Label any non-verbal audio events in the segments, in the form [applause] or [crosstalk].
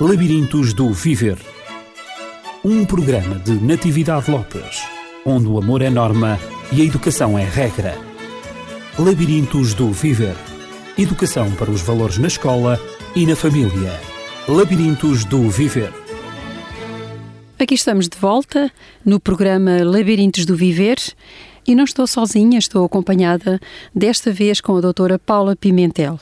Labirintos do Viver. Um programa de Natividade Lopes, onde o amor é norma e a educação é regra. Labirintos do Viver. Educação para os valores na escola e na família. Labirintos do Viver. Aqui estamos de volta no programa Labirintos do Viver. E não estou sozinha, estou acompanhada desta vez com a doutora Paula Pimentel.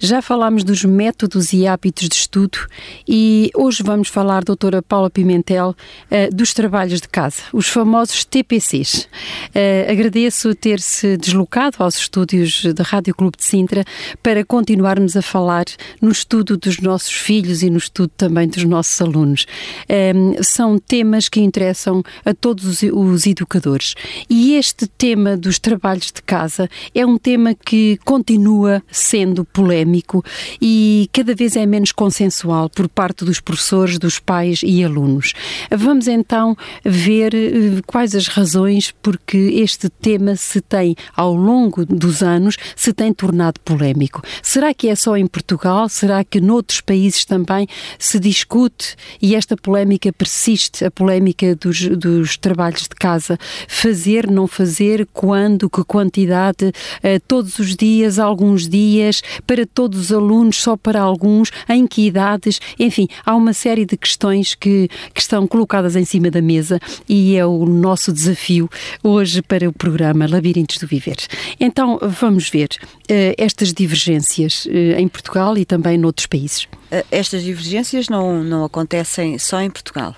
Já falámos dos métodos e hábitos de estudo e hoje vamos falar, doutora Paula Pimentel, uh, dos trabalhos de casa, os famosos TPCs. Uh, agradeço ter-se deslocado aos estúdios da Rádio Clube de Sintra para continuarmos a falar no estudo dos nossos filhos e no estudo também dos nossos alunos. Uh, são temas que interessam a todos os, os educadores e este tema dos trabalhos de casa é um tema que continua sendo polémico académico e cada vez é menos consensual por parte dos professores, dos pais e alunos. Vamos então ver eh, quais as razões porque este tema se tem, ao longo dos anos, se tem tornado polémico. Será que é só em Portugal? Será que noutros países também se discute e esta polémica persiste, a polémica dos, dos trabalhos de casa? Fazer, não fazer, quando, que quantidade, eh, todos os dias, alguns dias, para todos os alunos, só para alguns, em que idades, enfim, há uma série de questões que, que estão colocadas em cima da mesa e é o nosso desafio hoje para o programa Labirintos do Viver. Então, vamos ver uh, estas divergências uh, em Portugal e também noutros países. Uh, estas divergências não, não acontecem só em Portugal.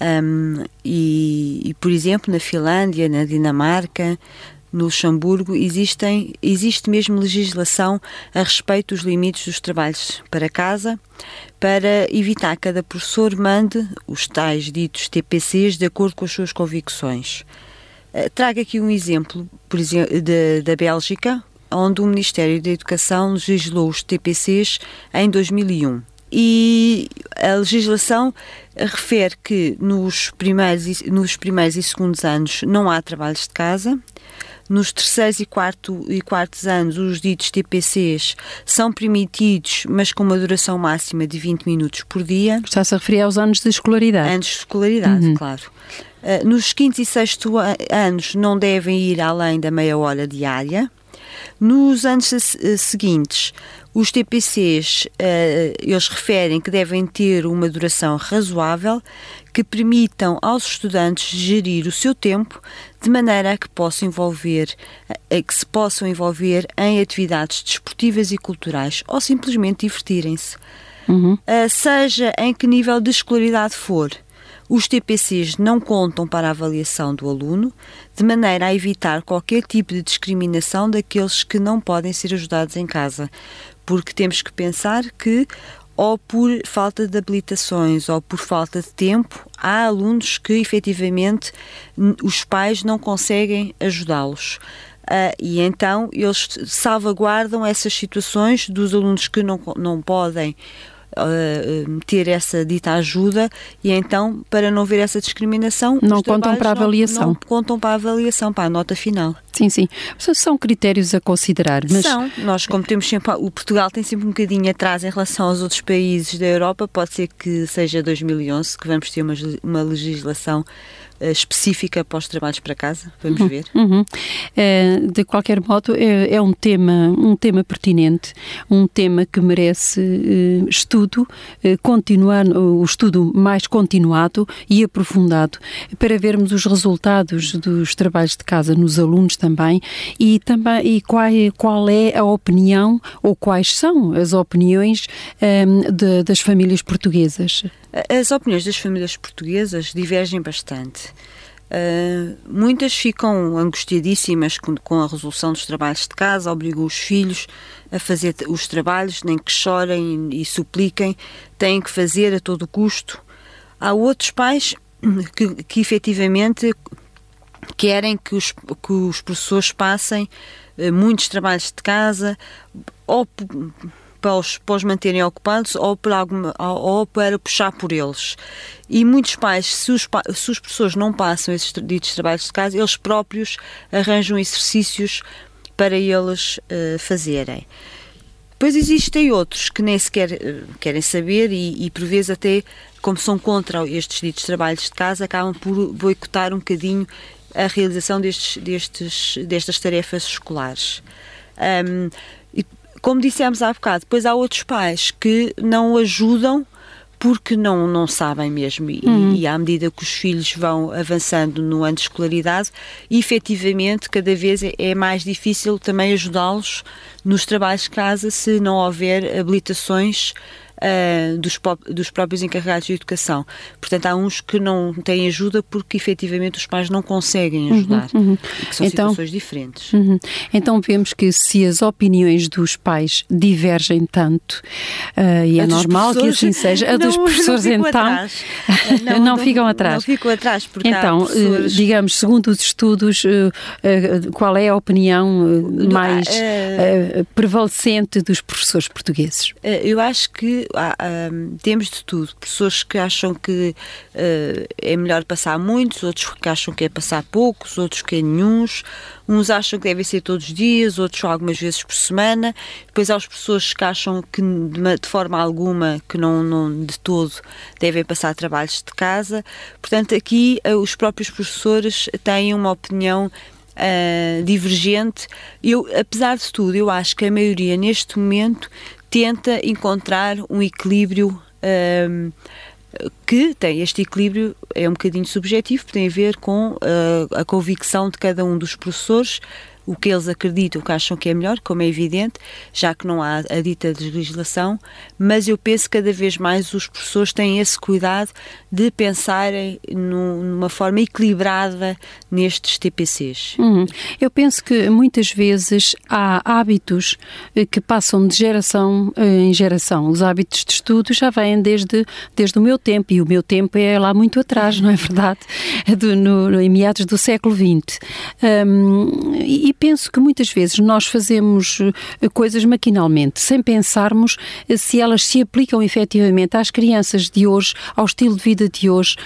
Um, e, e, por exemplo, na Finlândia, na Dinamarca, no Luxemburgo existem, existe mesmo legislação a respeito dos limites dos trabalhos para casa, para evitar que cada professor mande os tais ditos TPCs de acordo com as suas convicções. Eh, trago aqui um exemplo, por exemplo, de, da Bélgica, onde o Ministério da Educação legislou os TPCs em 2001. E a legislação refere que nos primeiros, nos primeiros e segundos anos não há trabalhos de casa, nos terceiros e, quarto, e quartos anos, os ditos TPCs são permitidos, mas com uma duração máxima de 20 minutos por dia. Está-se a referir aos anos de escolaridade. Anos de escolaridade, uhum. claro. Uh, nos quinto e sexto anos não devem ir além da meia hora diária. Nos anos seguintes, os TPCs, uh, eles referem que devem ter uma duração razoável, que permitam aos estudantes gerir o seu tempo de maneira a que possam envolver, a que se possam envolver em atividades desportivas e culturais ou simplesmente divertirem-se. Uhum. Uh, seja em que nível de escolaridade for, os TPCs não contam para a avaliação do aluno, de maneira a evitar qualquer tipo de discriminação daqueles que não podem ser ajudados em casa, porque temos que pensar que ou por falta de habilitações ou por falta de tempo, há alunos que efetivamente os pais não conseguem ajudá-los. Uh, e então eles salvaguardam essas situações dos alunos que não, não podem uh, ter essa dita ajuda e então, para não ver essa discriminação, não contam para a avaliação. Não, não, contam para a avaliação, para a nota final. Sim, sim. São critérios a considerar. Mas... São. Nós, como temos sempre. O Portugal tem sempre um bocadinho atrás em relação aos outros países da Europa. Pode ser que seja 2011 que vamos ter uma, uma legislação específica para os trabalhos para casa. Vamos uhum, ver. Uhum. É, de qualquer modo, é, é, um tema um tema pertinente, um tema que merece uh, estudo, continuar o estudo mais continuado e aprofundado para vermos os resultados dos trabalhos de casa nos alunos também e também e qual, qual é a opinião ou quais são as opiniões um, de, das famílias portuguesas. As opiniões das famílias portuguesas divergem bastante. Uh, muitas ficam angustiadíssimas com, com, a resolução dos trabalhos de casa, obrigam os filhos a fazer os trabalhos, nem que chorem e, supliquem, têm que fazer a todo custo. Há outros pais [clears throat] que, que efetivamente querem que os, que os professores passem uh, muitos trabalhos de casa ou para os, para os manterem ocupados ou para, alguma, ou para puxar por eles. E muitos pais, se os, se os professores não passam esses ditos trabalhos de casa, eles próprios arranjam exercícios para eles uh, fazerem. Depois existem outros que nem sequer uh, querem saber e, e, por vezes, até como são contra estes ditos trabalhos de casa, acabam por boicotar um bocadinho a realização destes, destes, destas tarefas escolares. Um, como dissemos há bocado, depois há outros pais que não ajudam porque não, não sabem mesmo. E, uhum. e, à medida que os filhos vão avançando no ano de escolaridade, efetivamente, cada vez é, é mais difícil também ajudá-los nos trabalhos de casa se não houver habilitações uh, dos, dos próprios encarregados de educação. Portanto, há uns que não têm ajuda porque efetivamente os pais não conseguem uhum, ajudar, uhum, uhum. são então, situações diferentes. Uhum. Então vemos que se as opiniões dos pais divergem tanto, uh, e é normal que assim seja, a [laughs] dos professores não então [laughs] não, não, não, ficam atrás. Não ficam atrás, porque então, professores... digamos, segundo os estudos, qual é a opinião mais prevalecente dos professores portugueses? Eu acho que há, temos de tudo. Pessoas que acham que uh, é melhor passar muitos, outros que acham que é passar poucos, outros que é nenhums. Uns acham que devem ser todos os dias, outros algumas vezes por semana. Depois há as pessoas que acham que de, forma alguma, que não, não de todo, devem passar trabalhos de casa. Portanto, aqui uh, os próprios professores têm uma opinião Uh, divergente. Eu, apesar de tudo, eu acho que a maioria neste momento tenta encontrar um equilíbrio um, que tem este equilíbrio, é um bocadinho subjetivo, tem a ver com uh, a convicção de cada um dos professores o que eles acreditam, o que acham que é melhor, como é evidente, já que não há a dita legislação, mas eu penso que cada vez mais os professores têm esse cuidado de pensarem numa forma equilibrada nestes TPCs. Uhum. Eu penso que muitas vezes há hábitos eh, que passam de geração eh, em geração. Os hábitos de estudo já vêm desde, desde o meu tempo, e o meu tempo é lá muito atrás, não é verdade? [laughs] Do, no, em meados do século XX. Um, e e penso que muitas vezes nós fazemos eh, coisas maquinalmente, sem pensarmos eh, se elas se aplicam efetivamente às crianças de hoje, ao estilo de vida de hoje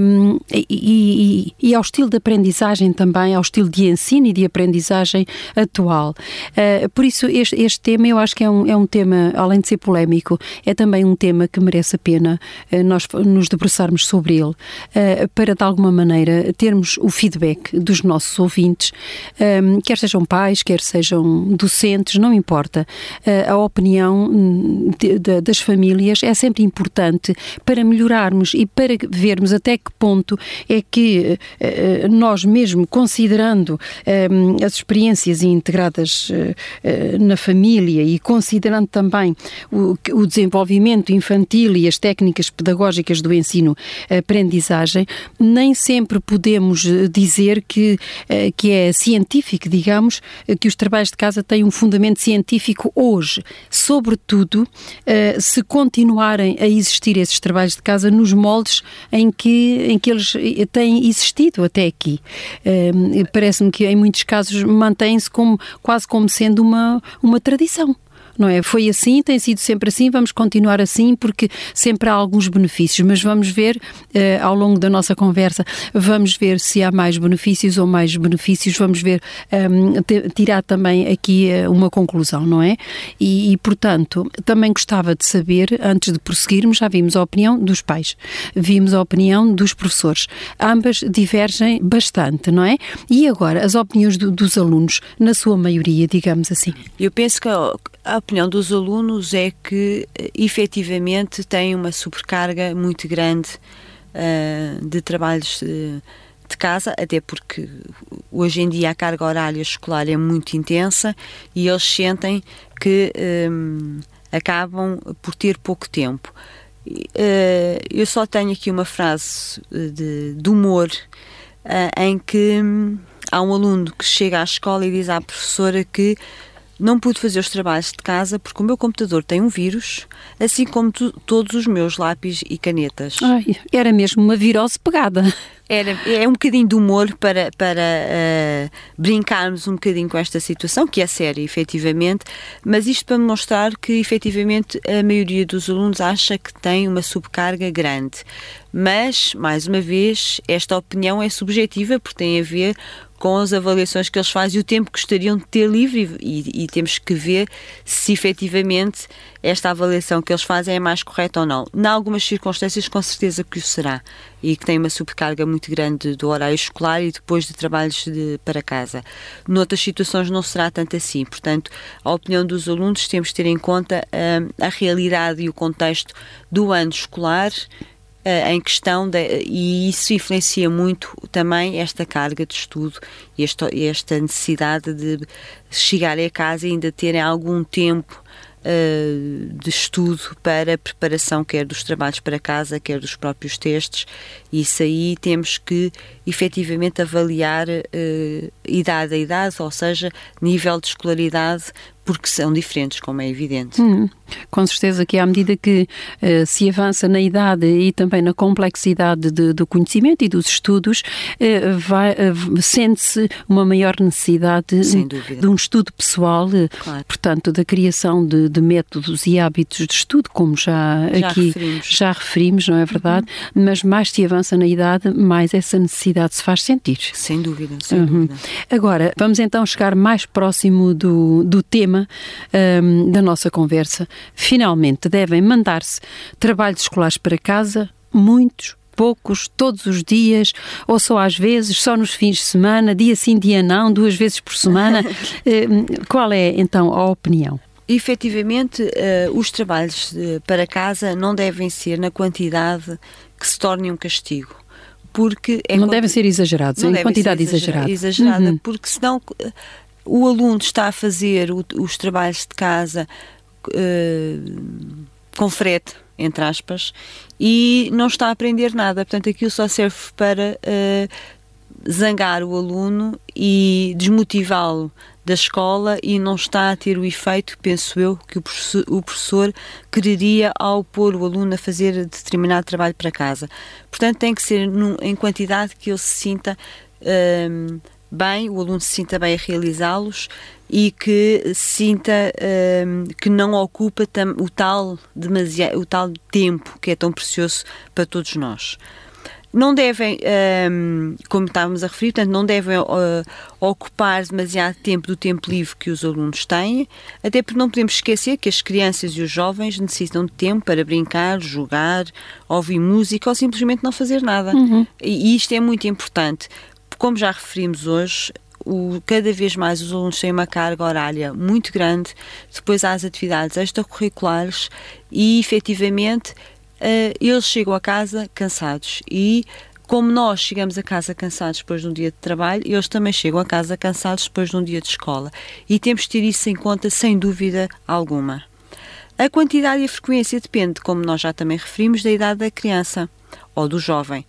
um, e, e, e, ao estilo de aprendizagem também, ao estilo de ensino e de aprendizagem atual. Uh, por isso, este, este, tema eu acho que é um, é um tema, além de ser polémico, é também um tema que merece a pena uh, nós nos debruçarmos sobre ele, uh, para de alguma maneira termos o feedback dos nossos ouvintes. Um, quer sejam pais, quer sejam docentes, não importa. A opinião de, de, das famílias é sempre importante para melhorarmos e para vermos até que ponto é que eh, nós mesmo considerando eh, as experiências integradas eh, na família e considerando também o, o desenvolvimento infantil e as técnicas pedagógicas do ensino-aprendizagem, nem sempre podemos dizer que, que é científico digamos, que os trabalhos de casa têm um fundamento científico hoje, sobretudo eh, se continuarem a existir esses trabalhos de casa nos moldes em que, em que eles eh, têm existido até aqui. Eh, parece-me que em muitos casos mantém-se como, quase como sendo uma, uma tradição não é? Foi assim, tem sido sempre assim, vamos continuar assim porque sempre há alguns benefícios, mas vamos ver uh, ao longo da nossa conversa, vamos ver se há mais benefícios ou mais benefícios, vamos ver, ehm, tirar também aqui uh, uma conclusão, não é? E, e, portanto, também gostava de saber, antes de prosseguirmos, já vimos a opinião dos pais, vimos a opinião dos professores, ambas divergem bastante, não é? E agora, as opiniões do, dos alunos, na sua maioria, digamos assim? Eu penso que a opinião dos alunos é que, eh, efetivamente, têm uma sobrecarga muito grande uh, de trabalhos de, de, casa, até porque hoje em dia a carga horária escolar é muito intensa e eles sentem que um, eh, acabam por ter pouco tempo. Uh, eu só tenho aqui uma frase de, de humor uh, em que um, há um aluno que chega à escola e diz à professora que não pude fazer os trabalhos de casa porque o meu computador tem um vírus, assim como tu, todos os meus lápis e canetas. Ai, era mesmo uma virose pegada. Era, é um bocadinho de humor para, para uh, brincarmos um bocadinho com esta situação, que é séria, efetivamente, mas isto para mostrar que, efetivamente, a maioria dos alunos acha que tem uma subcarga grande. Mas, mais uma vez, esta opinião é subjetiva porque tem a ver com as avaliações que eles fazem e o tempo que gostariam de ter livre e, e, temos que ver se efetivamente esta avaliação que eles fazem é mais correta ou não. Em algumas circunstâncias, com certeza que o será e que tem uma subcarga muito grande do horário escolar e depois de trabalhos de, para casa. Noutras situações não será tanto assim. Portanto, a opinião dos alunos temos de ter em conta hum, a realidade e o contexto do ano escolar uh, em questão de, e isso influencia muito também esta carga de estudo e esta, esta necessidade de chegar a casa e ainda terem algum tempo uh, de estudo para a preparação quer dos trabalhos para casa, quer dos próprios testes. Isso aí temos que efetivamente avaliar uh, idade a idade, ou seja, nível de escolaridade porque são diferentes, como é evidente. Hum, com certeza que à medida que uh, se avança na idade e também na complexidade de, do conhecimento e dos estudos, uh, uh, sente-se uma maior necessidade de um estudo pessoal, claro. portanto, da criação de, de, métodos e hábitos de estudo, como já, já aqui referimos. já referimos, não é verdade? Uhum. Mas mais se avança na idade, mais essa necessidade se faz sentir. Sem dúvida, sem uhum. dúvida. Agora, vamos então chegar mais próximo do, do tema um, da nossa conversa. Finalmente, devem mandar-se trabalhos escolares para casa, muitos, poucos, todos os dias, ou só às vezes, só nos fins de semana, dia sim, dia não, duas vezes por semana. [laughs] Hum, qual é então a opinião? Efetivamente, uh, os trabalhos uh, para casa não devem ser na quantidade que se torne um castigo. Porque é não devem ser exagerados, não em quantidade exagerada. Exagerada, uhum. porque senão o aluno está a fazer o, os trabalhos de casa uh, com frete, entre aspas, e não está a aprender nada. Portanto, aquilo só serve para uh, zangar o aluno e desmotivá-lo da escola e não está a ter o efeito, penso eu, que o professor, o professor quereria ao pôr o aluno a fazer determinado trabalho para casa. Portanto, tem que ser num, em quantidade que ele se sinta. Uh, bem, o aluno se sinta bem a realizá-los e que sinta um, que não ocupa o tal, o tal tempo que é tão precioso para todos nós. Não devem, um, como estávamos a referir, portanto, não devem uh, ocupar demasiado tempo do tempo livre que os alunos têm, até porque não podemos esquecer que as crianças e os jovens necessitam de tempo para brincar, jogar, ouvir música ou simplesmente não fazer nada. Uhum. E isto é muito importante como já referimos hoje, o, cada vez mais os alunos têm uma carga horária muito grande, depois há as atividades extracurriculares e efetivamente uh, eles chegam a casa cansados e como nós chegamos a casa cansados depois de um dia de trabalho, eles também chegam a casa cansados depois de um dia de escola. E temos de ter isso em conta sem dúvida alguma. A quantidade e a frequência depende, como nós já também referimos, da idade da criança ou do jovem.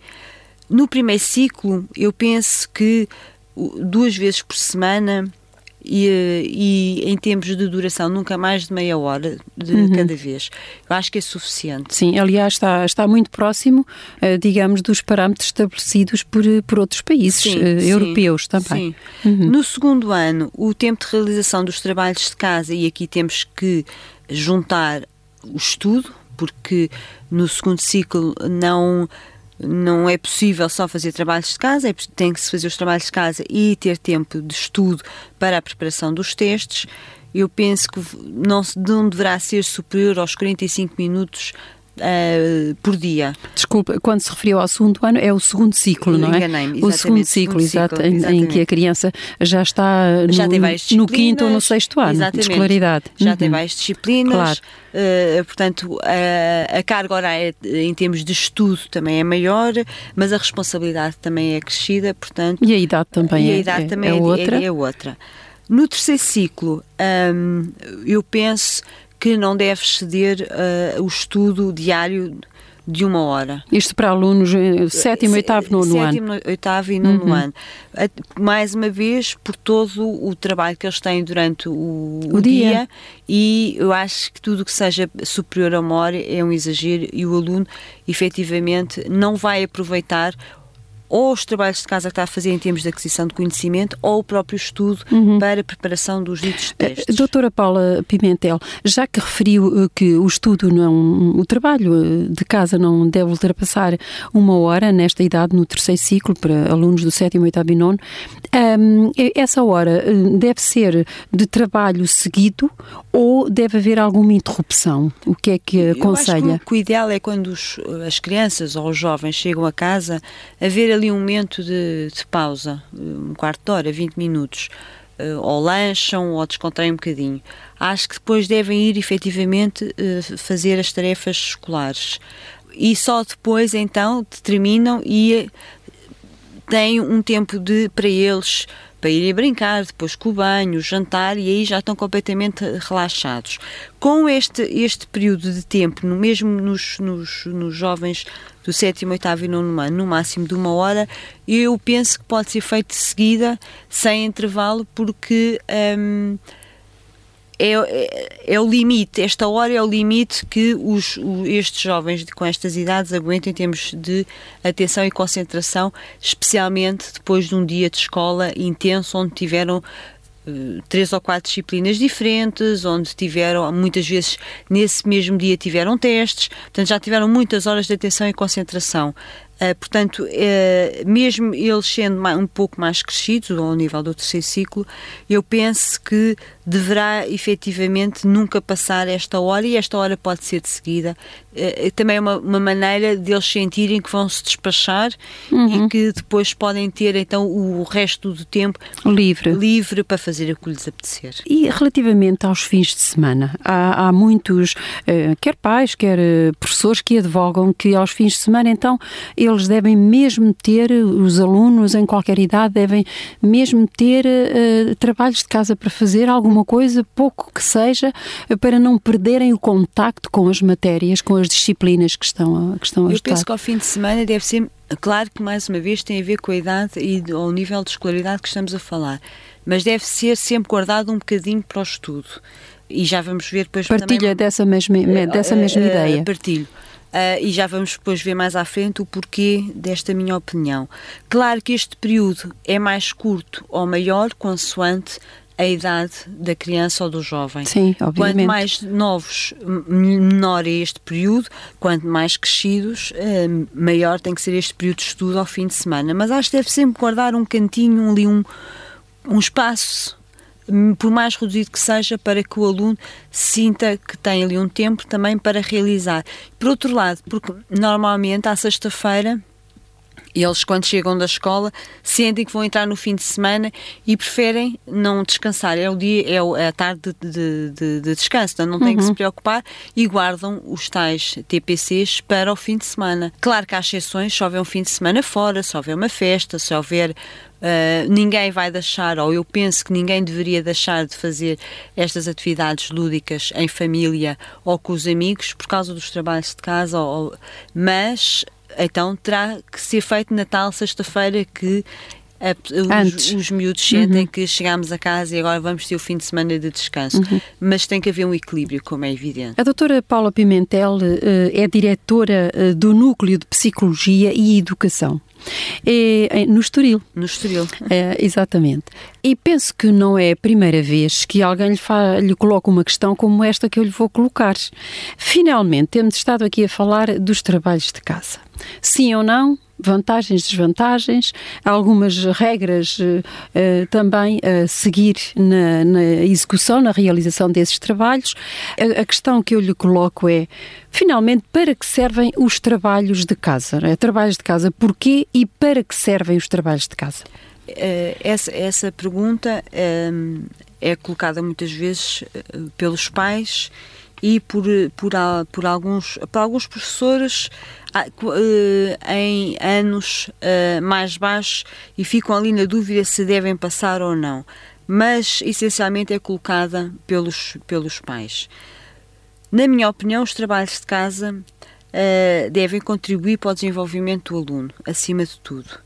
No primeiro ciclo, eu penso que duas vezes por semana e, e, em termos de duração, nunca mais de meia hora de uhum. cada vez. Eu acho que é suficiente. Sim, aliás, está, está muito próximo, uh, digamos, dos parâmetros estabelecidos por, por outros países sim, uh, sim, europeus também. Sim. Uhum. No segundo ano, o tempo de realização dos trabalhos de casa, e aqui temos que juntar o estudo, porque no segundo ciclo não não é possível só fazer trabalhos de casa, é, tem que se fazer os trabalhos de casa e ter tempo de estudo para a preparação dos testes. Eu penso que não, não deverá ser superior aos 45 minutos Uh, por dia. Desculpa, quando se referiu ao segundo ano, é o segundo ciclo, não é? O segundo ciclo, exato, em, em, que a criança já está já no, no, quinto ou no sexto ano exatamente. de escolaridade. Já uhum. tem várias disciplinas, claro. Uh, portanto, a, a carga horária em termos de estudo também é maior, mas a responsabilidade também é crescida, portanto... E a idade também, e a é, idade é, também é, é, outra. é, outra. No terceiro ciclo, um, eu penso que não deve ceder uh, o estudo diário de uma hora. Isto para alunos eh, sétimo, oitavo, nono sétimo, ano. Sétimo, oitavo e nono uhum. ano. Mais uma vez, por todo o trabalho que eles têm durante o, o, dia. dia. e eu acho que tudo que seja superior a uma hora é um exagero e o aluno, efetivamente, não vai aproveitar ou os trabalhos de casa que está a fazer em termos de aquisição de conhecimento ou o próprio estudo uhum. para a preparação dos ditos eh, testes. Doutora Paula Pimentel, já que referiu eh, que o estudo não, o trabalho eh, de casa não deve ultrapassar uma hora nesta idade, no terceiro ciclo, para alunos do sétimo, oitavo e nono, um, essa hora deve ser de trabalho seguido ou deve haver alguma interrupção? O que é que aconselha? Eu acho que o, ideal é quando os, as crianças ou os jovens chegam a casa, haver ali um momento de, de pausa, um quarto de hora, 20 minutos, uh, ou lancham ou descontraem um bocadinho. Acho que depois devem ir efetivamente uh, fazer as tarefas escolares. E só depois então determinam e eh, têm um tempo de, para eles para irem brincar, depois com o banho, jantar e aí já estão completamente relaxados. Com este, este período de tempo, no mesmo nos, nos, nos jovens do sétimo, oitavo e nono ano, no máximo de uma hora, eu penso que pode ser feito de seguida, sem intervalo, porque hum, é, é, é, o limite, esta hora é o limite que os, estes jovens com estas idades aguentam em termos de atenção e concentração, especialmente depois de um dia de escola intenso, onde tiveram três ou quatro disciplinas diferentes, onde tiveram, muitas vezes nesse mesmo dia tiveram testes, portanto já tiveram muitas horas de atenção e concentração. Uh, portanto, uh, mesmo eles sendo um pouco mais crescidos, ao nível do terceiro ciclo, eu penso que deverá efetivamente nunca passar esta hora e esta hora pode ser de seguida. Uh, também é uma, uma, maneira de eles sentirem que vão se despachar uhum. e que depois podem ter então o resto do tempo livre, livre para fazer o que lhes apetecer. E relativamente aos fins de semana, há, há muitos, quer pais, quer professores, que advogam que aos fins de semana então eles devem mesmo ter, os alunos em qualquer idade devem mesmo ter uh, trabalhos de casa para fazer alguma coisa, pouco que seja, para não perderem o contacto com as matérias, com as disciplinas que estão a, que estão a Eu estar. penso que ao fim de semana deve ser, claro que mais uma vez tem a ver com a idade e ao nível de escolaridade que estamos a falar, mas deve ser sempre guardado um bocadinho para o estudo. E já vamos ver depois Partilha também, dessa mesma, dessa mesma uh, ideia. Partilho. Uh, e já vamos depois ver mais à frente o porquê desta minha opinião. Claro que este período é mais curto ou maior, consoante a idade da criança ou do jovem. Sim, obviamente. Quanto mais novos, menor é este período, quanto mais crescidos, uh, maior tem que ser este período de estudo ao fim de semana. Mas acho que deve sempre guardar um cantinho ali, um, um espaço por mais reduzido que seja, para que o aluno sinta que tem ali um tempo também para realizar. Por outro lado, porque normalmente à sexta-feira eles, quando chegam da escola, sentem que vão entrar no fim de semana e preferem não descansar. É o dia, é, a tarde de, de, de descanso, então não têm uhum. que se uhum. preocupar e guardam os tais TPCs para o fim de semana. Claro que há exceções, se houver um fim de semana fora, se houver uma festa, se houver Uh, ninguém vai deixar, ou eu penso que ninguém deveria deixar de fazer estas atividades lúdicas em família ou com os amigos por causa dos trabalhos de casa, ou, mas então terá que ser feito Natal, sexta-feira, que a, os, os, miúdos sentem uhum. que chegámos a casa e agora vamos ter o fim de semana de descanso. Uhum. Mas tem que haver um equilíbrio, como é evidente. A doutora Paula Pimentel uh, é diretora uh, do Núcleo de Psicologia e Educação. É, é, no Estoril. No Estoril. É, exatamente. E penso que não é a primeira vez que alguém lhe, lhe coloca uma questão como esta que eu lhe vou colocar. Finalmente, temos estado aqui a falar dos trabalhos de casa. Sim ou não? vantagens, desvantagens, algumas regras uh, também a seguir na, na, execução, na realização desses trabalhos. A, a, questão que eu lhe coloco é, finalmente, para que servem os trabalhos de casa? Né? Trabalhos de casa, porquê e para que servem os trabalhos de casa? Uh, essa, essa pergunta uh, é colocada muitas vezes pelos pais e por, por, por, alguns, por alguns professores ah, eh, em anos eh, mais baixos e ficam ali na dúvida se devem passar ou não. Mas essencialmente é colocada pelos, pelos pais. Na minha opinião, os trabalhos de casa devem contribuir para o desenvolvimento do aluno, acima de tudo.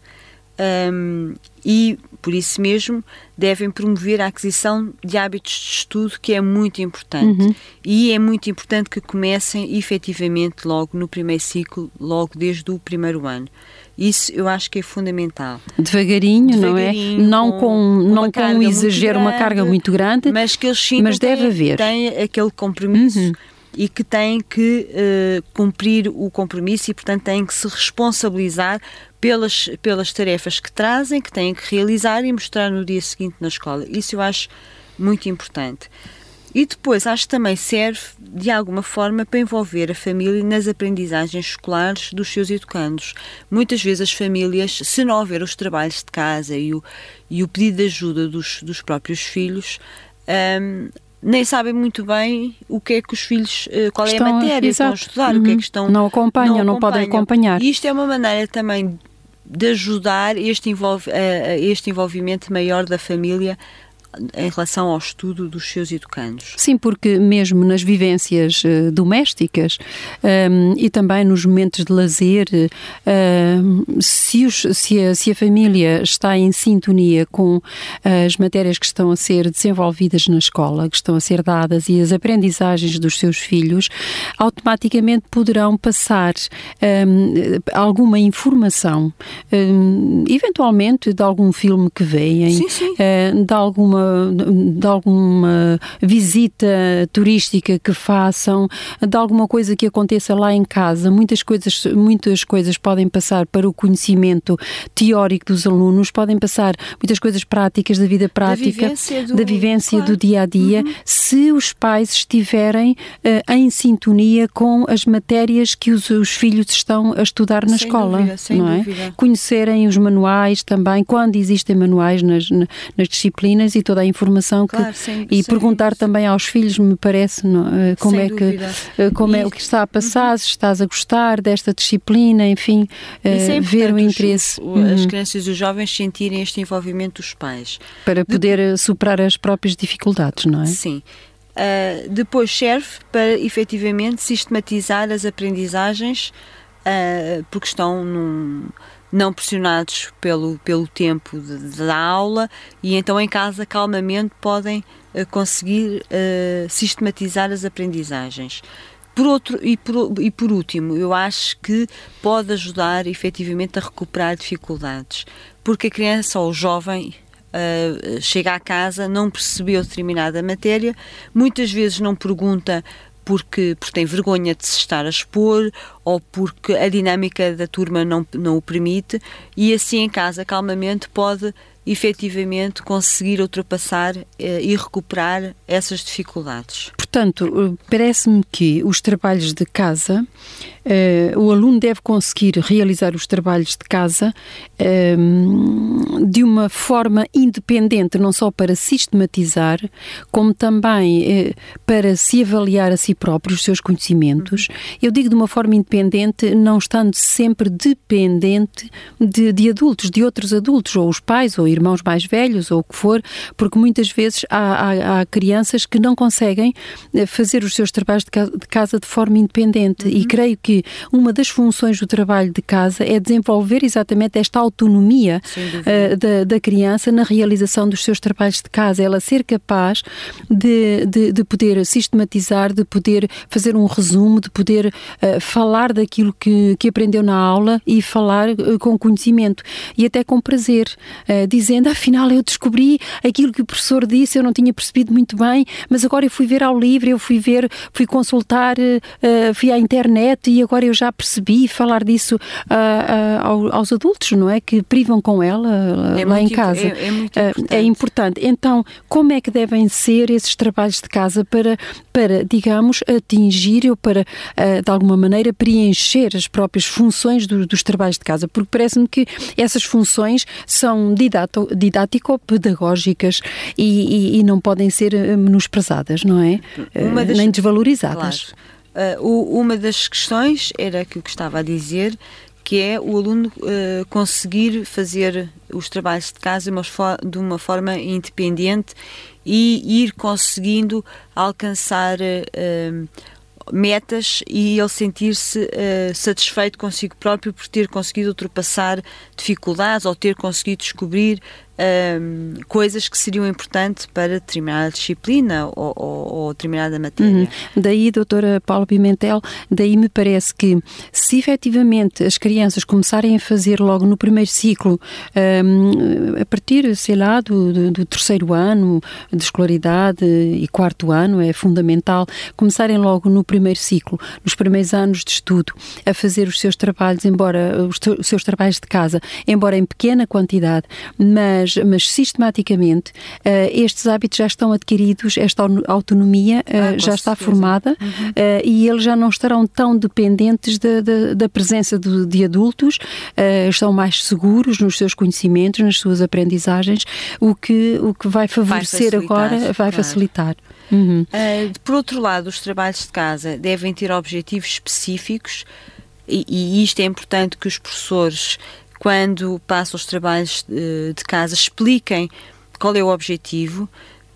Um, e, por isso mesmo, devem promover a aquisição de hábitos de estudo, que é muito importante. Uhum. E é muito importante que comecem efetivamente logo no primeiro ciclo, logo desde o primeiro ano. Isso eu acho que é fundamental. Devagarinho, Devagarinho não é? Não com, com não com um exagero, grande, uma carga muito grande, mas que eles sintam mas deve que haver. têm aquele compromisso. Uhum e que têm que uh, cumprir o compromisso e, portanto, têm que se responsabilizar pelas, pelas tarefas que trazem, que têm que realizar e mostrar no dia seguinte na escola. Isso eu acho muito importante. E depois acho que também serve de alguma forma para envolver a família nas aprendizagens escolares dos seus educandos. Muitas vezes as famílias, se não houver os trabalhos de casa e o, e o pedido de ajuda dos, dos próprios filhos, um, nem sabem muito bem o que é que os filhos, eh, qual estão, é a matéria exato. que estão a estudar, uhum. o que é que uhum. estão. Não acompanham, não, não podem acompanhar. E isto é uma maneira também de ajudar este, envolv este envolvimento maior da família em relação ao estudo dos seus educandos. Sim, porque mesmo nas vivências uh, domésticas um, ehm, e também nos momentos de lazer, uh, se, os, se, a, se, a, família está em sintonia com as matérias que estão a ser desenvolvidas na escola, que estão a ser dadas e as aprendizagens dos seus filhos, automaticamente poderão passar um, ehm, alguma informação, um, eventualmente de algum filme que veem, sim, sim. Uh, de alguma de alguma visita turística que façam, de alguma coisa que aconteça lá em casa. Muitas coisas, muitas coisas podem passar para o conhecimento teórico dos alunos, podem passar muitas coisas práticas da vida prática, da vivência do, da vivência claro. do dia a dia, uhum. se os pais estiverem uh, em sintonia com as matérias que os, os filhos estão a estudar na sem escola, dúvida, não é? Dúvida. Conhecerem os manuais também, quando existem manuais nas, nas disciplinas e toda a informação que, claro, sim, e perguntar também aos filhos, me parece, não, eh, como Sem é dúvida. que eh, como e... é o que está a passar, uhum. se estás a gostar desta disciplina, enfim, é ver o interesse. Os, as uhum. crianças e os jovens sentirem este envolvimento dos pais. Para poder De... Eh, superar as próprias dificuldades, não é? Sim. Uh, depois serve para efetivamente sistematizar as aprendizagens uh, porque estão num, não pressionados pelo, pelo tempo de, da aula e então em casa calmamente podem uh, conseguir uh, sistematizar as aprendizagens. Por outro, e, por, e por último, eu acho que pode ajudar efetivamente a recuperar dificuldades, porque a criança ou o jovem Uh, chega à casa, não percebeu determinada matéria, muitas vezes não pergunta porque, porque tem vergonha de se estar a expor ou porque a dinâmica da turma não, não o permite, e assim em casa, calmamente, pode efetivamente conseguir ultrapassar eh, e recuperar essas dificuldades. Portanto, parece-me que os trabalhos de casa, eh, o aluno deve conseguir realizar os trabalhos de casa eh, de uma forma independente, não só para sistematizar, como também eh, para se avaliar a si próprio os seus conhecimentos. Eu digo de uma forma independente, não estando sempre dependente de, de adultos, de outros adultos, ou os pais, ou irmãos mais velhos, ou o que for, porque muitas vezes há, há, há crianças que não conseguem fazer os seus trabalhos de casa de forma independente. Uhum. E creio que uma das funções do trabalho de casa é desenvolver exatamente esta autonomia uh, da, da, criança na realização dos seus trabalhos de casa. Ela ser capaz de, de, de poder sistematizar, de poder fazer um resumo, de poder uh, falar daquilo que, que aprendeu na aula e falar uh, com conhecimento e até com prazer, dizendo afinal eu descobri aquilo que o professor disse, eu não tinha percebido muito bem, mas agora eu fui ver ao livro livre, eu fui ver, fui consultar, uh, fui à internet e agora eu já percebi falar disso uh, aos adultos, não é? Que privam com ela é lá em casa. É, é, muito importante. é importante. Então, como é que devem ser esses trabalhos de casa para, para digamos, atingir ou para, de alguma maneira, preencher as próprias funções do, dos trabalhos de casa? Porque parece-me que essas funções são didático-pedagógicas e, e, e não podem ser menosprezadas, não é? Uma das, nem desvalorizadas. Claro. Uh, uma das questões era aquilo que estava a dizer, que é o aluno uh, conseguir fazer os trabalhos de casa de uma, de uma, forma independente e ir conseguindo alcançar uh, metas e ele sentir-se uh, satisfeito consigo próprio por ter conseguido ultrapassar dificuldades ou ter conseguido descobrir um, coisas que seriam importantes para determinada disciplina ou, ou, ou determinada matéria. Uhum. Daí, doutora Paula Pimentel, daí me parece que se efetivamente as crianças começarem a fazer logo no primeiro ciclo, um, a partir, sei lá, do, do, do, terceiro ano de escolaridade e quarto ano, é fundamental começarem logo no primeiro ciclo, nos primeiros anos de estudo, a fazer os seus trabalhos, embora os, os seus trabalhos de casa, embora em pequena quantidade, mas mas, mas sistematicamente uh, estes hábitos já estão adquiridos, esta autonomia uh, ah, já está formada uhum. uh, e eles já não estarão tão dependentes de, de, da presença de, de adultos, estão mais seguros nos seus conhecimentos, nas suas aprendizagens, o que, o que vai favorecer vai agora, vai claro. facilitar. Uhum. por outro lado, os trabalhos de casa devem ter objetivos específicos e, e isto é importante que os professores quando passam os trabalhos eh, de casa, expliquem qual é o objetivo,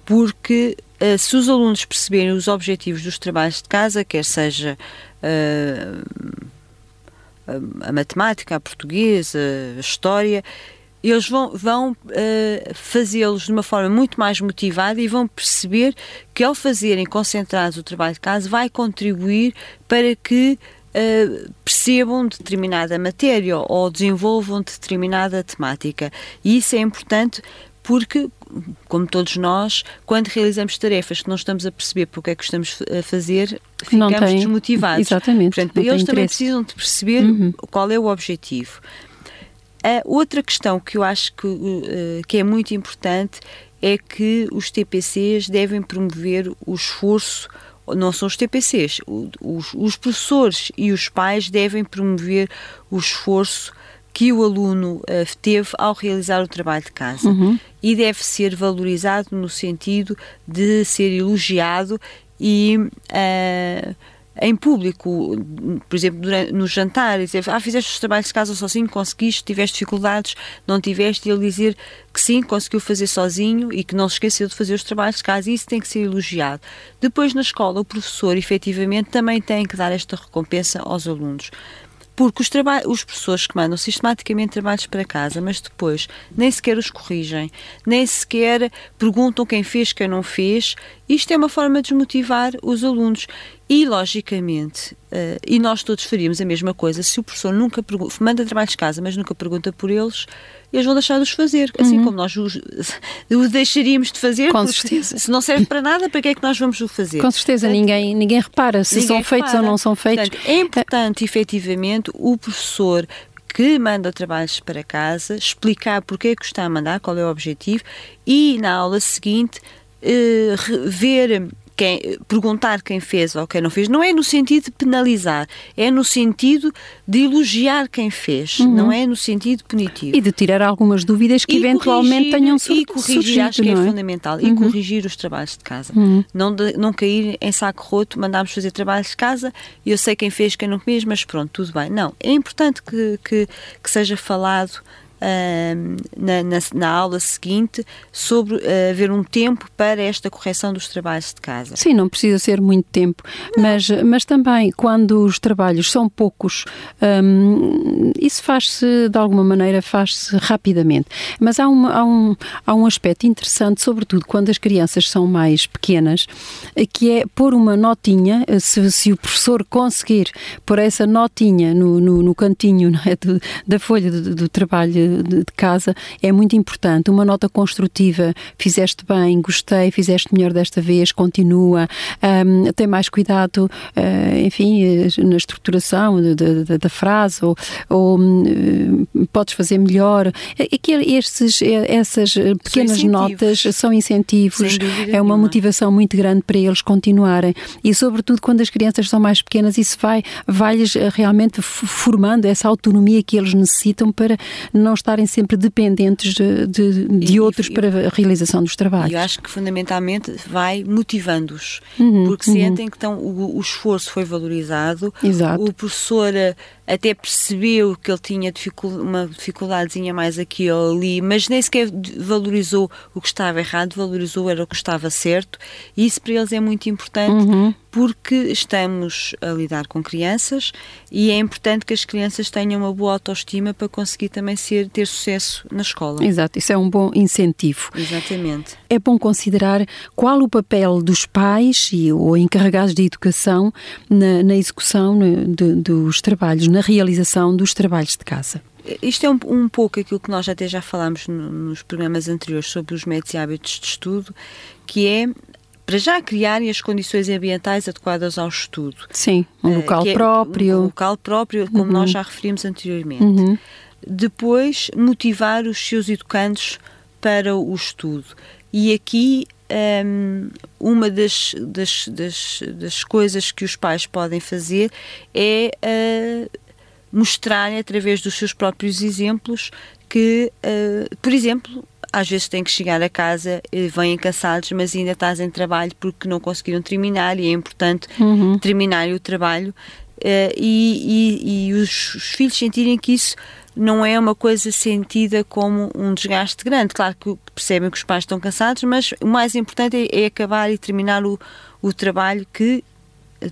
porque eh, se os alunos perceberem os objetivos dos trabalhos de casa, quer seja uh, a matemática, a portuguesa, a história, eles vão, vão uh, fazê-los de uma forma muito mais motivada e vão perceber que ao fazerem concentrados o trabalho de casa vai contribuir para que uh, percebam determinada matéria ou desenvolvam determinada temática. E isso é importante porque, como todos nós, quando realizamos tarefas que não estamos a perceber porque é que estamos a fazer, ficamos tem, desmotivados. Exatamente. Portanto, eles também precisam de perceber uhum. qual é o objetivo. A outra questão que eu acho que, uh, que é muito importante é que os TPCs devem promover o esforço não são os TPCs, os, os professores e os pais devem promover o esforço que o aluno uh, teve ao realizar o trabalho de casa uhum. e deve ser valorizado no sentido de ser elogiado e uh, em público, por exemplo, durante, no jantar, dizer, ah, fizeste os trabalhos de casa sozinho, conseguiste, tiveste dificuldades, não tiveste, e ele dizer que sim, conseguiu fazer sozinho e que não se esqueceu de fazer os trabalhos de casa, e isso tem que ser elogiado. Depois, na escola, o professor, efetivamente, também tem que dar esta recompensa aos alunos porque os, os professores que mandam sistematicamente trabalhos para casa, mas depois nem sequer os corrigem, nem sequer perguntam quem fez, quem não fez, isto é uma forma de desmotivar os alunos. E, logicamente, uh, e nós todos faríamos a mesma coisa, se o professor nunca manda trabalhos de casa, mas nunca pergunta por eles, eles vão deixar de os fazer, assim uhum. como nós os, [laughs] os, deixaríamos de fazer. Com certeza. Se não serve para nada, para que é que nós vamos o fazer? Com certeza, Portanto, ninguém, ninguém repara se ninguém são feitos repara. ou não são feitos. Portanto, é importante, efetivamente, o professor que manda trabalhos para casa, explicar porque é que está a mandar, qual é o objetivo, e na aula seguinte uh, ver quem, perguntar quem fez ou quem não fez, não é no sentido de penalizar, é no sentido de elogiar quem fez, uhum. não é no sentido punitivo. E de tirar algumas dúvidas que e eventualmente tenham surgido. E corrigir, surgido, acho que é, é, fundamental. Uhum. E corrigir os trabalhos de casa. Uhum. Não, de, não cair em saco roto, mandarmos fazer trabalhos de casa e eu sei quem fez, quem não fez, mas pronto, tudo bem. Não, é importante que, que, que seja falado na, na, na, aula seguinte sobre uh, haver um tempo para esta correção dos trabalhos de casa. Sim, não precisa ser muito tempo, mas, mas também quando os trabalhos são poucos, um, isso faz-se de alguma maneira faz-se rapidamente. Mas há, uma, há, um, há um aspecto interessante, sobretudo quando as crianças são mais pequenas, que é pôr uma notinha, se, se o professor conseguir pôr essa notinha no, no, no cantinho é, do, da folha do, do trabalho de, casa é muito importante. Uma nota construtiva, fizeste bem, gostei, fizeste melhor desta vez, continua, um, tem mais cuidado, uh, enfim, na estruturação da frase, ou, ou um, podes fazer melhor. Aqui, estes, essas pequenas são notas são incentivos, é uma motivação muito grande para eles continuarem. E, sobretudo, quando as crianças são mais pequenas, isso vai, vai-lhes realmente formando essa autonomia que eles necessitam para não estarem sempre dependentes de, de, de e, outros e, para a realização dos trabalhos. Eu acho que fundamentalmente vai motivando-os, uhum, porque uhum. sentem que então, o, o, esforço foi valorizado, Exato. o professor até percebeu que ele tinha uma dificuldadezinha mais aqui ou ali, mas nem sequer valorizou o que estava errado, valorizou era o que estava certo, e isso para eles é muito importante uhum. porque estamos a lidar com crianças e é importante que as crianças tenham uma boa autoestima para conseguir também ser, ter sucesso na escola. Exato, isso é um bom incentivo. Exatamente. É bom considerar qual o papel dos pais e, ou encarregados de educação na, na execução de, dos trabalhos, na realização dos trabalhos de casa. Isto é um, um pouco aquilo que nós até já falámos no, nos programas anteriores sobre os métodos e hábitos de estudo, que é para já criarem as condições ambientais adequadas ao estudo. Sim, um local é, próprio. Um local próprio, como uhum. nós já referimos anteriormente. Uhum. Depois, motivar os seus educandos para o estudo. E aqui um, uma das, das, das, das, coisas que os pais podem fazer é uh, mostrarem através dos seus próprios exemplos que, uh, por exemplo, às vezes têm que chegar a casa, vêm cansados, mas ainda estás em trabalho porque não conseguiram terminar e é importante uhum. terminar o trabalho uh, e, e, e os, os, filhos sentirem que isso não é uma coisa sentida como um desgaste grande. Claro que percebem que os pais estão cansados, mas o mais importante é, é acabar e terminar o, o trabalho que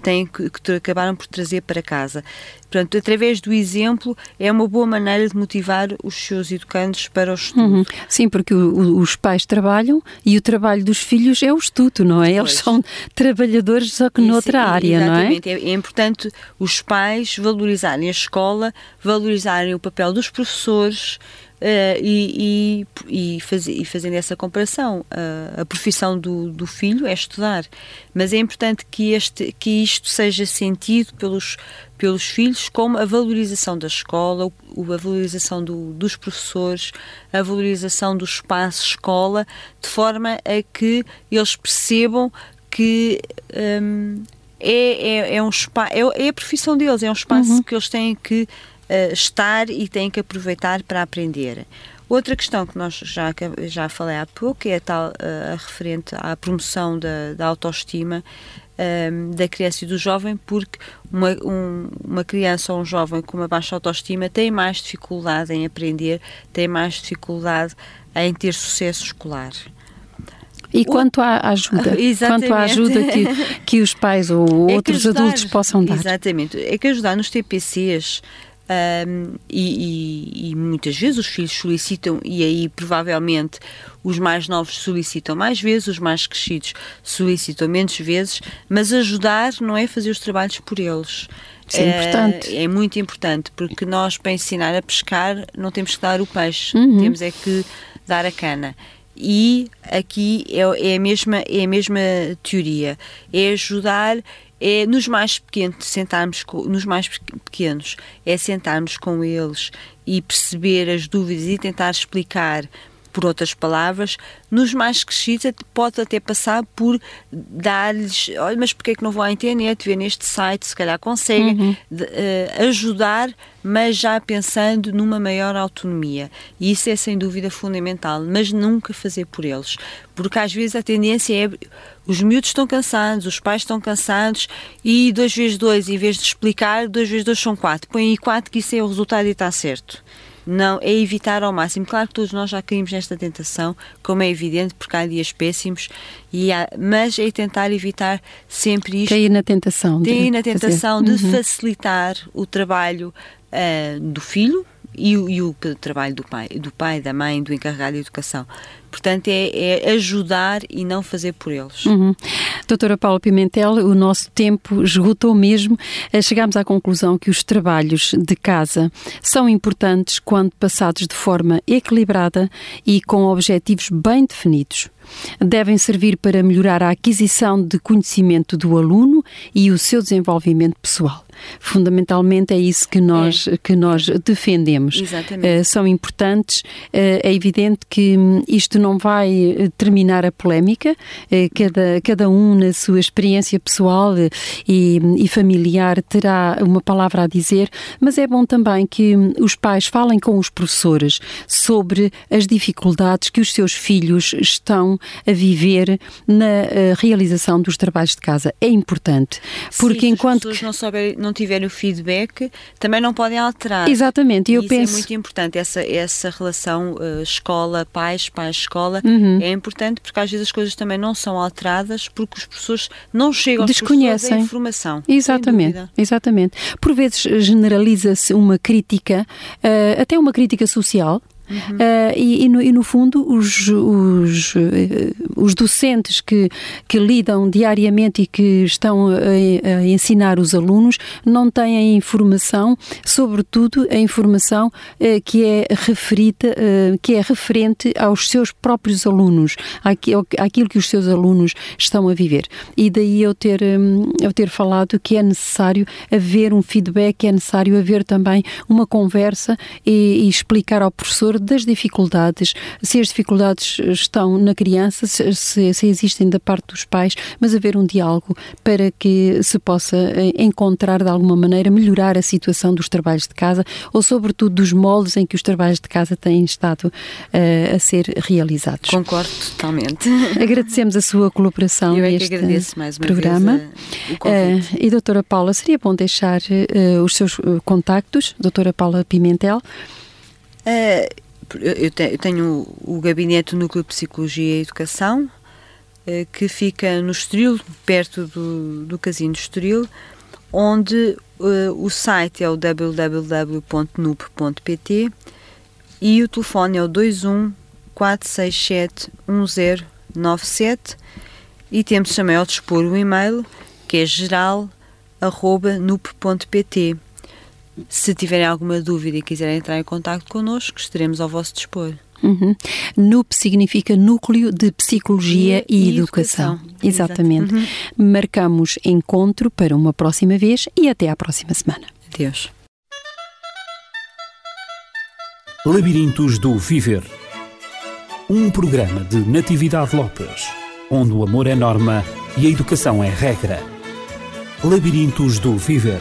têm que, que, acabaram por trazer para casa. Portanto, através do exemplo, é uma boa maneira de motivar os seus educandos para o estudo. Uhum. Sim, porque o, os pais trabalham e o trabalho dos filhos é o estudo, não é? Eles são trabalhadores, só que Isso, noutra área, não é? É, é importante os pais valorizarem a escola, valorizarem o papel dos professores, Uh, e, e, e, faz, e, fazendo essa comparação, uh, a profissão do, do, filho é estudar, mas é importante que, este, que isto seja sentido pelos, pelos filhos como a valorização da escola, a valorização do, dos professores, a valorização do espaço escola, de forma a que eles percebam que um, é, é, é, um é, é a profissão deles, é um espaço uhum. que eles têm que uh, estar e têm que aproveitar para aprender. Outra questão que nós já, já falei há pouco é a tal uh, referente à promoção da, da autoestima um, da criança e do jovem, porque uma, um, uma criança ou um jovem com uma baixa autoestima tem mais dificuldade em aprender, tem mais dificuldade em ter sucesso escolar. E quanto à ajuda? [laughs] Exatamente. Quanto à ajuda que, que os pais ou é outros ajudar, adultos possam dar? Exatamente. É que ajudar nos TPCs um, e, e, e, muitas vezes os filhos solicitam, e aí provavelmente os mais novos solicitam mais vezes, os mais crescidos solicitam menos vezes, mas ajudar não é fazer os trabalhos por eles. Isso é, importante. É muito importante, porque nós, para ensinar a pescar, não temos que dar o peixe, uhum. temos é que dar a cana. E aqui é, é, a mesma, é a mesma teoria, é ajudar é nos mais pequenos sentarmos com, nos mais pequenos é sentarmos com eles e perceber as dúvidas e tentar explicar por outras palavras, nos mais crescidos pode até passar por dar-lhes, olha, mas porquê é que não vou à internet, ver neste site, se calhar conseguem uhum. uh, ajudar, mas já pensando numa maior autonomia. E isso é sem dúvida fundamental, mas nunca fazer por eles, porque às vezes a tendência é os miúdos estão cansados, os pais estão cansados e dois vezes dois, em vez de explicar, dois vezes dois são quatro. Põe aí quatro que isso é o resultado e está certo. Não, é evitar ao máximo. Claro que todos nós já caímos nesta tentação, como é evidente, porque há dias péssimos, e há, mas é tentar evitar sempre isto. Cair na tentação. Cair na tentação de uhum. facilitar o trabalho uh, do filho, e, e, o trabalho do pai, do pai, da mãe, do encarregado de educação. Portanto, é, é ajudar e não fazer por eles. Uhum. Doutora Paula Pimentel, o nosso tempo esgotou mesmo. Eh, chegamos à conclusão que os trabalhos de casa são importantes quando passados de forma equilibrada e com objetivos bem definidos. Devem servir para melhorar a aquisição de conhecimento do aluno e o seu desenvolvimento pessoal. Fundamentalmente é isso que nós, é. que nós defendemos. Exatamente. Uh, são importantes. Uh, é evidente que hum, isto não vai terminar a polémica, cada, cada um na sua experiência pessoal e, e familiar terá uma palavra a dizer, mas é bom também que os pais falem com os professores sobre as dificuldades que os seus filhos estão a viver na realização dos trabalhos de casa. É importante, porque Sim, enquanto pessoas não, souber, não tiverem o feedback, também não podem alterar. Exatamente, eu Isso penso é muito importante, essa, essa relação uh, escola-pais, pais-escola, uhum. é importante porque às vezes as coisas também não são alteradas porque os professores não chegam aos Desconhecem. a informação. Exatamente, exatamente. Por vezes generaliza-se uma crítica, uh, até uma crítica social, Uhum. Uh, e, e, no, e, no, fundo, os, os, uh, os docentes que, que lidam diariamente e que estão a, a, ensinar os alunos não têm a informação, sobretudo a informação uh, que é referida, que é referente aos seus próprios alunos, àquilo, àquilo que os seus alunos estão a viver. E daí eu ter, um, eu ter falado que é necessário haver um feedback, é necessário haver também uma conversa e, e explicar ao professor das dificuldades, se as dificuldades estão na criança, se, se, existem da parte dos pais, mas haver um diálogo para que se possa eh, encontrar de alguma maneira melhorar a situação dos trabalhos de casa ou, sobretudo, dos moldes em que os trabalhos de casa têm estado uh, a ser realizados. Concordo totalmente. [laughs] Agradecemos a sua colaboração Eu é neste programa. Uh, e, doutora Paula, seria bom deixar uh, os seus contactos, doutora Paula Pimentel. Uh, eu tenho o gabinete do Núcleo de Psicologia e Educação, uh, que fica no Estoril, perto do, do Casino Estoril, onde uh, o site é o www.nup.pt e o telefone é o 21 467 1097 e temos também ao dispor o e-mail que é geral.nup.pt se tiverem alguma dúvida e quiserem entrar em contato connosco, estaremos ao vosso dispor. Uhum. NUP significa Núcleo de Psicologia e, e Educação. Educação. Exatamente. Uhum. Marcamos encontro para uma próxima vez e até à próxima semana. Adeus. Labirintos do Viver um programa de Natividade Lopes, onde o amor é norma e a educação é regra. Labirintos do Viver